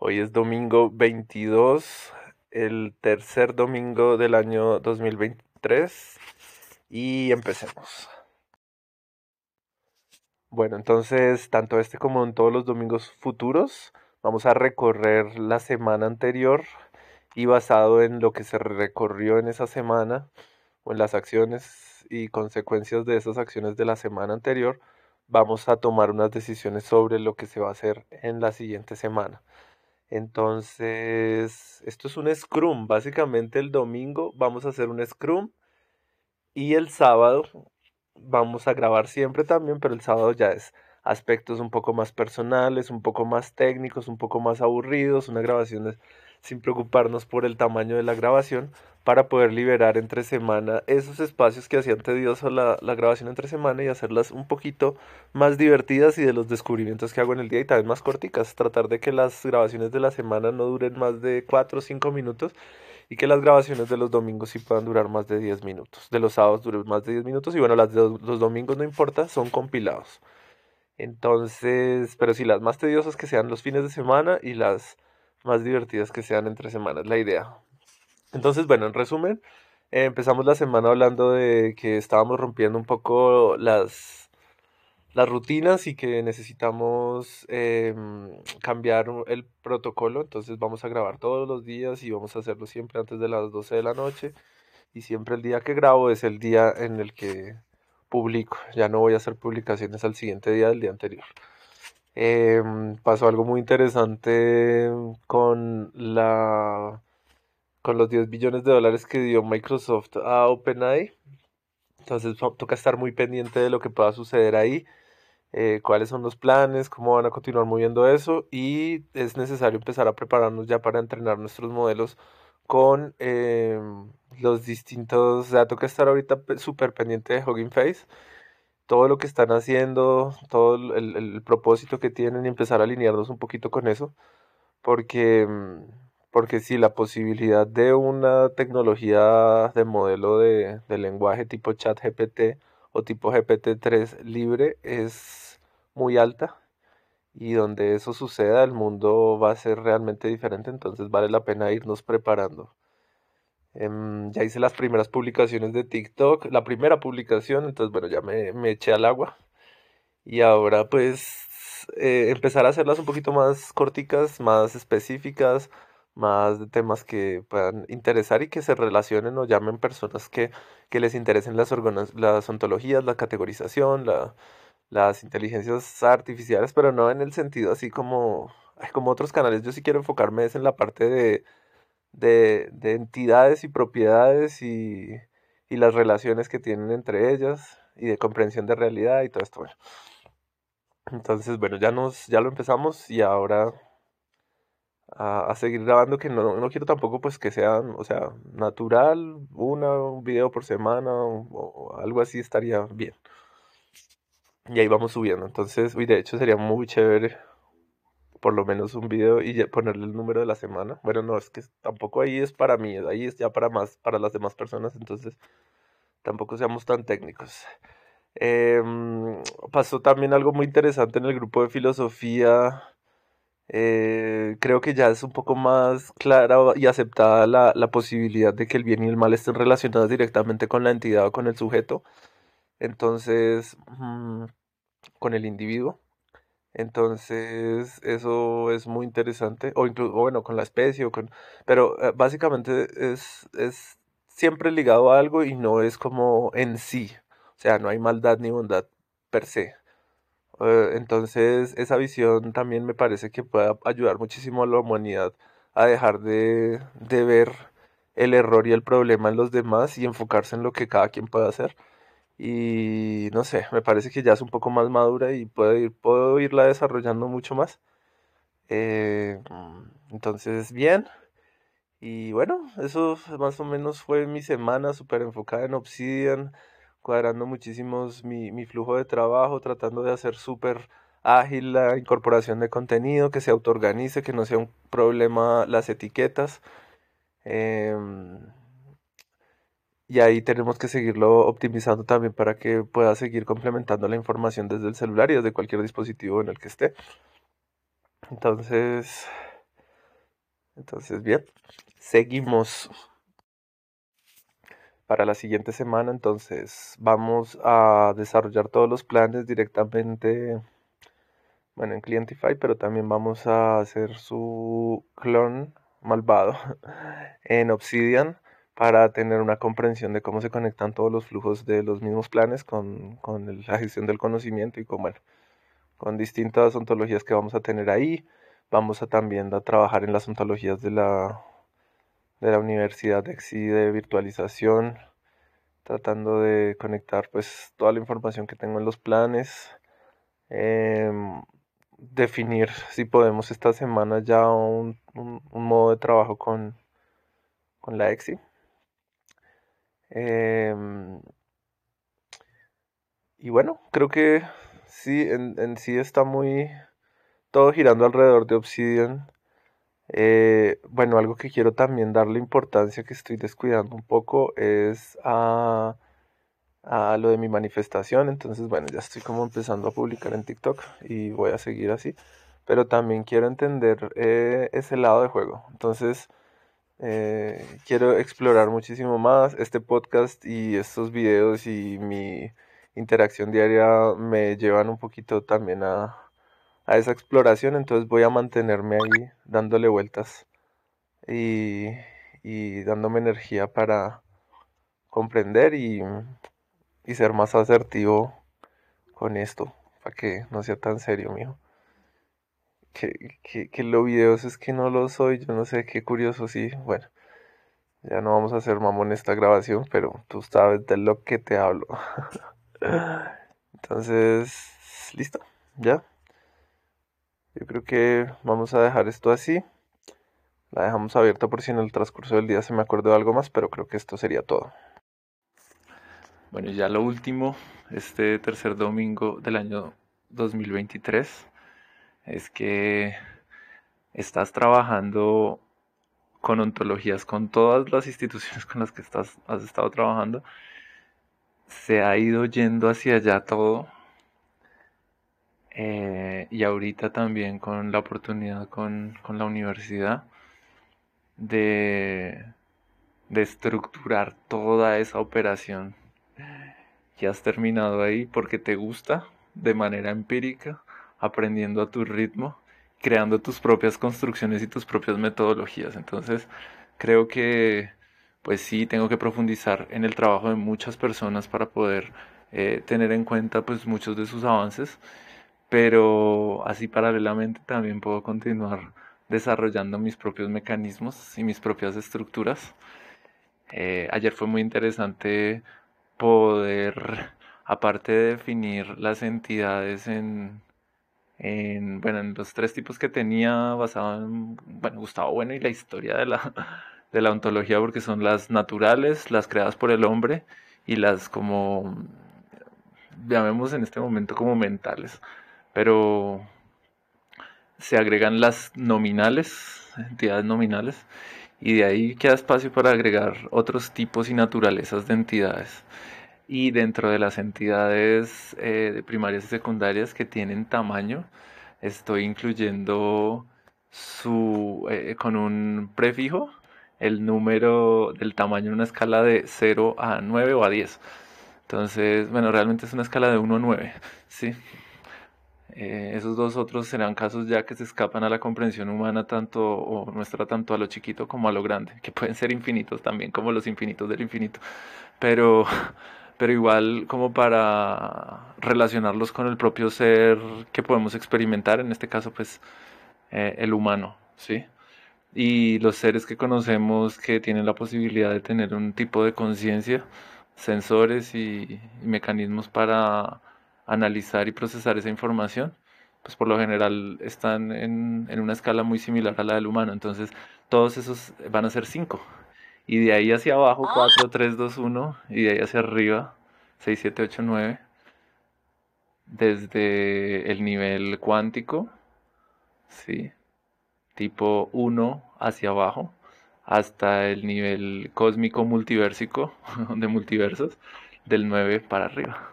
Hoy es domingo 22, el tercer domingo del año 2023 y empecemos. Bueno, entonces, tanto este como en todos los domingos futuros, vamos a recorrer la semana anterior y basado en lo que se recorrió en esa semana o en las acciones y consecuencias de esas acciones de la semana anterior, vamos a tomar unas decisiones sobre lo que se va a hacer en la siguiente semana. Entonces, esto es un scrum. Básicamente el domingo vamos a hacer un scrum y el sábado vamos a grabar siempre también, pero el sábado ya es aspectos un poco más personales, un poco más técnicos, un poco más aburridos, una grabación sin preocuparnos por el tamaño de la grabación para poder liberar entre semana esos espacios que hacían tedioso la, la grabación entre semana y hacerlas un poquito más divertidas y de los descubrimientos que hago en el día y también más corticas. Tratar de que las grabaciones de la semana no duren más de 4 o 5 minutos y que las grabaciones de los domingos sí puedan durar más de 10 minutos. De los sábados duren más de 10 minutos y bueno, las de los domingos no importa, son compilados. Entonces, pero sí, las más tediosas que sean los fines de semana y las más divertidas que sean entre semanas, la idea. Entonces, bueno, en resumen, eh, empezamos la semana hablando de que estábamos rompiendo un poco las, las rutinas y que necesitamos em, cambiar el protocolo. Entonces vamos a grabar todos los días y vamos a hacerlo siempre antes de las 12 de la noche. Y siempre el día que grabo es el día en el que publico. Ya no voy a hacer publicaciones al siguiente día del día anterior. Em, pasó algo muy interesante con la con los 10 billones de dólares que dio Microsoft a OpenAI. Entonces toca estar muy pendiente de lo que pueda suceder ahí, eh, cuáles son los planes, cómo van a continuar moviendo eso y es necesario empezar a prepararnos ya para entrenar nuestros modelos con em, los distintos, o sea, toca estar ahorita súper pendiente de Hugging Face, todo lo que están haciendo, todo el, el, propósito que tienen y empezar a alinearnos un poquito con eso, porque, em, porque sí, la posibilidad de una tecnología de modelo de, de lenguaje tipo chat GPT o tipo GPT-3 libre es muy alta y donde eso suceda el mundo va a ser realmente diferente, entonces vale la pena irnos preparando. Em, ya hice las primeras publicaciones de TikTok, la primera publicación, entonces bueno, ya me, me eché al agua. Y ahora pues eh, empezar a hacerlas un poquito más corticas, más específicas, más de temas que puedan interesar y que se relacionen o llamen personas que, que les interesen las, las ontologías, la categorización, la, las inteligencias artificiales, pero no en el sentido así como, como otros canales. Yo sí quiero enfocarme es en la parte de de, de entidades y propiedades y, y, las relaciones que tienen entre ellas y de comprensión de realidad y todo esto. Entonces, bueno, ya, nos, ya lo empezamos y ahora a, a seguir grabando que no, no, quiero tampoco pues que sean, o sea, natural, una, un video por semana o, o algo así estaría bien. Y ahí vamos subiendo. Entonces, uy, de hecho sería muy chévere por lo menos un video y ponerle el número de la semana. Bueno, no, es que tampoco ahí es para mí, ahí es ya para más, para las demás personas, entonces tampoco seamos tan técnicos. Em, pasó también algo muy interesante en el grupo de filosofía. Eh, creo que ya es un poco más clara y aceptada la, posibilidad de que el bien y el mal estén relacionados directamente con la entidad o con el sujeto. Entonces, mm, con el individuo. Entonces, eso es muy interesante, o incluso, bueno, con la especie, o con, pero eh, básicamente es, es siempre ligado a algo y no es como en sí, o sea, no hay maldad ni bondad per se. Eh, entonces, esa visión también me parece que puede ayudar muchísimo a la humanidad a dejar de, de ver el error y el problema en los demás y enfocarse en lo que cada quien puede hacer y no sé, me parece que ya es un poco más madura y puedo, ir, puedo irla desarrollando mucho más. Eh, entonces, bien. Y bueno, eso más o menos fue mi semana súper enfocada en Obsidian, cuadrando muchísimos mi, mi flujo de trabajo, tratando de hacer súper ágil la incorporación de contenido, que se autoorganice, que no sea un problema las etiquetas. Eh, y ahí tenemos que seguirlo optimizando también para que pueda seguir complementando la información desde el celular y desde cualquier dispositivo en el que esté. Entonces, Entonces, bien, seguimos para la siguiente semana. Entonces, vamos a desarrollar todos los planes directamente, bueno, en Clientify, pero también vamos a hacer su clon malvado en Obsidian para tener una comprensión de cómo se conectan todos los flujos de los mismos planes con, con la gestión del conocimiento y con, con distintas ontologías que vamos a tener ahí. Vamos a también a trabajar en las ontologías de la, de la Universidad de EXI de virtualización, tratando de conectar pues toda la información que tengo en los planes. Em, definir si podemos esta semana ya un, modo de trabajo con, con la EXI. Em, y bueno, creo que sí, en, en sí está muy todo girando alrededor de Obsidian. Eh, bueno, algo que quiero también darle importancia que estoy descuidando un poco es a, lo de mi manifestación. Entonces, bueno, ya estoy como empezando a publicar en TikTok y voy a seguir así. Pero también quiero entender eh, ese lado de juego. Entonces, eh, quiero explorar muchísimo más este podcast y estos videos y mi interacción diaria me llevan un poquito también a a esa exploración, entonces voy a mantenerme ahí dándole vueltas y, y dándome energía para comprender y, y, ser más asertivo con esto, para que no sea tan serio, mijo. Que, que, que lo videos es que no lo soy, yo no sé, qué curioso, sí, bueno. Ya no vamos a hacer mamón esta grabación, pero tú sabes de lo que te hablo. Entonces, listo, ya. Yo creo que vamos a dejar esto así. La dejamos abierta por si en el transcurso del día se me acuerdo de algo más, pero creo que esto sería todo. Bueno, ya lo último, este tercer domingo del año 2023, es que estás trabajando con ontologías, con todas las instituciones con las que estás, has estado trabajando. Se ha ido yendo hacia allá todo eh, y ahorita también con la oportunidad con, la universidad de, de estructurar toda esa operación que has terminado ahí porque te gusta de manera empírica, aprendiendo a tu ritmo, creando tus propias construcciones y tus propias metodologías. Entonces, creo que pues sí, tengo que profundizar en el trabajo de muchas personas para poder eh, tener en cuenta pues muchos de sus avances pero así paralelamente también puedo continuar desarrollando mis propios mecanismos y mis propias estructuras. Eh, ayer fue muy interesante poder, aparte de definir las entidades en, en, bueno, en los tres tipos que tenía basado en bueno, Gustavo Bueno y la historia de la, de la ontología, porque son las naturales, las creadas por el hombre y las como, llamemos en este momento como mentales pero se agregan las nominales, entidades nominales, y de ahí queda espacio para agregar otros tipos y naturalezas de entidades. Y dentro de las entidades eh, de primarias y secundarias que tienen tamaño, estoy incluyendo su, eh, con un prefijo el número del tamaño en una escala de 0 a 9 o a 10. Entonces, bueno, realmente es una escala de 1 a 9, ¿sí? Eh, esos dos otros serán casos ya que se escapan a la comprensión humana tanto o nuestra tanto a lo chiquito como a lo grande, que pueden ser infinitos también, como los infinitos del infinito. Pero, pero igual como para relacionarlos con el propio ser que podemos experimentar, en este caso pues eh, el humano, ¿sí? Y los seres que conocemos que tienen la posibilidad de tener un tipo de conciencia, sensores y mecanismos para analizar y procesar esa información, pues por lo general están en, una escala muy similar a la del humano. Entonces, todos esos van a ser 5. Y de ahí hacia abajo, 4, 3, 2, 1. Y de ahí hacia arriba, 6, 7, 8, 9. Desde el nivel cuántico, ¿sí? tipo 1 hacia abajo, hasta el nivel cósmico multiversico, de multiversos, del 9 para arriba.